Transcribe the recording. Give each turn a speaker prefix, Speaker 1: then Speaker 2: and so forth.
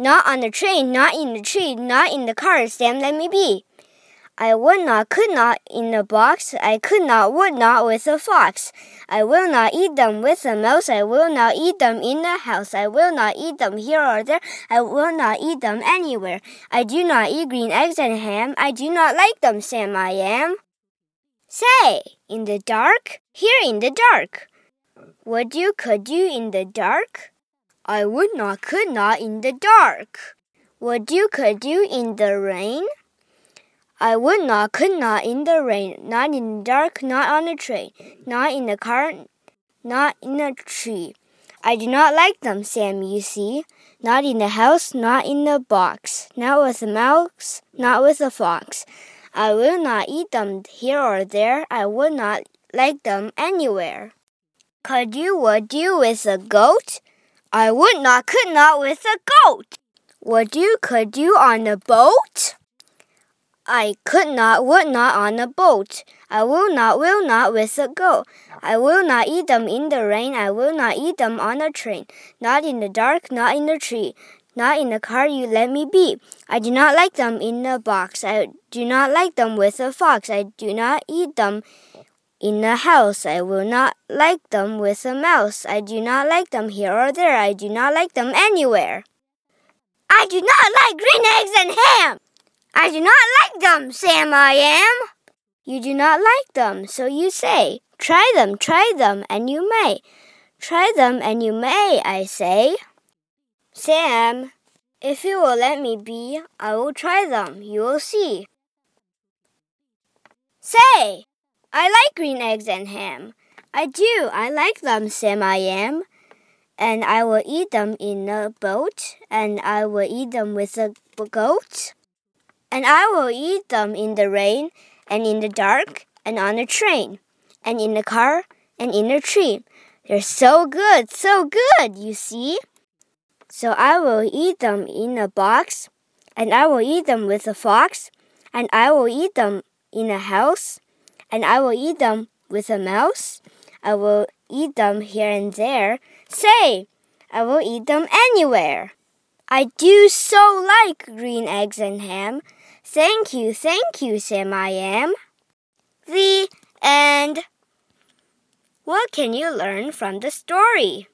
Speaker 1: Not on the train, not in the tree, not in the car, Sam, let me be. I would not, could not in the box. I could not, would not with a fox. I will not eat them with a mouse. I will not eat them in the house. I will not eat them here or there. I will not eat them anywhere. I do not eat green eggs and ham. I do not like them, Sam I am. Say, in the dark, here in the dark. Would you, could you in the dark? I would not, could not in the dark. Would you, could you in the rain? I would not, could not in the rain, not in the dark, not on the train, not in the car, not in a tree. I do not like them, Sam, you see. Not in the house, not in the box, not with a mouse, not with a fox. I will not eat them here or there. I would not like them anywhere. Could you, would you with a goat? I would not, could not with a goat. Would you, could you on a boat? I could not, would not on a boat. I will not, will not with a goat. I will not eat them in the rain. I will not eat them on a train. Not in the dark, not in the tree. Not in the car, you let me be. I do not like them in a box. I do not like them with a fox. I do not eat them in a house. I will not like them with a mouse. I do not like them here or there. I do not like them anywhere. I do not like green eggs and ham. I do not like them, Sam I am. You do not like them, so you say. Try them, try them, and you may. Try them, and you may, I say. Sam, if you will let me be, I will try them. You will see. Say, I like green eggs and ham. I do. I like them, Sam I am. And I will eat them in a boat, and I will eat them with a goat. And I will eat them in the rain, and in the dark, and on a train, and in the car, and in a tree. They're so good, so good, you see. So I will eat them in a box, and I will eat them with a fox, and I will eat them in a house, and I will eat them with a mouse. I will eat them here and there. Say, I will eat them anywhere. I do so like green eggs and ham. Thank you, thank you, Sam I am. The end. What can you learn from the story?